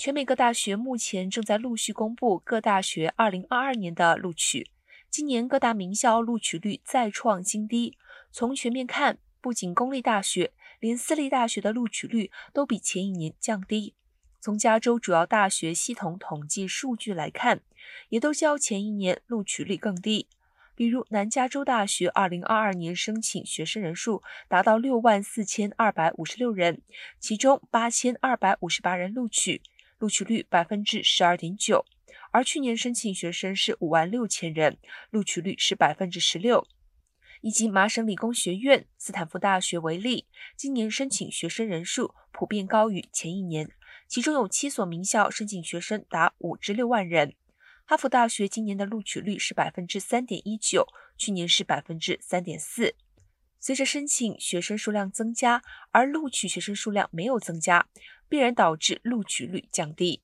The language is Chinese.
全美各大学目前正在陆续公布各大学2022年的录取。今年各大名校录取率再创新低。从全面看，不仅公立大学，连私立大学的录取率都比前一年降低。从加州主要大学系统统计数据来看，也都较前一年录取率更低。比如南加州大学2022年申请学生人数达到6万4256人，其中8258人录取。录取率百分之十二点九，而去年申请学生是五万六千人，录取率是百分之十六。以及麻省理工学院、斯坦福大学为例，今年申请学生人数普遍高于前一年，其中有七所名校申请学生达五至六万人。哈佛大学今年的录取率是百分之三点一九，去年是百分之三点四。随着申请学生数量增加，而录取学生数量没有增加，必然导致录取率降低。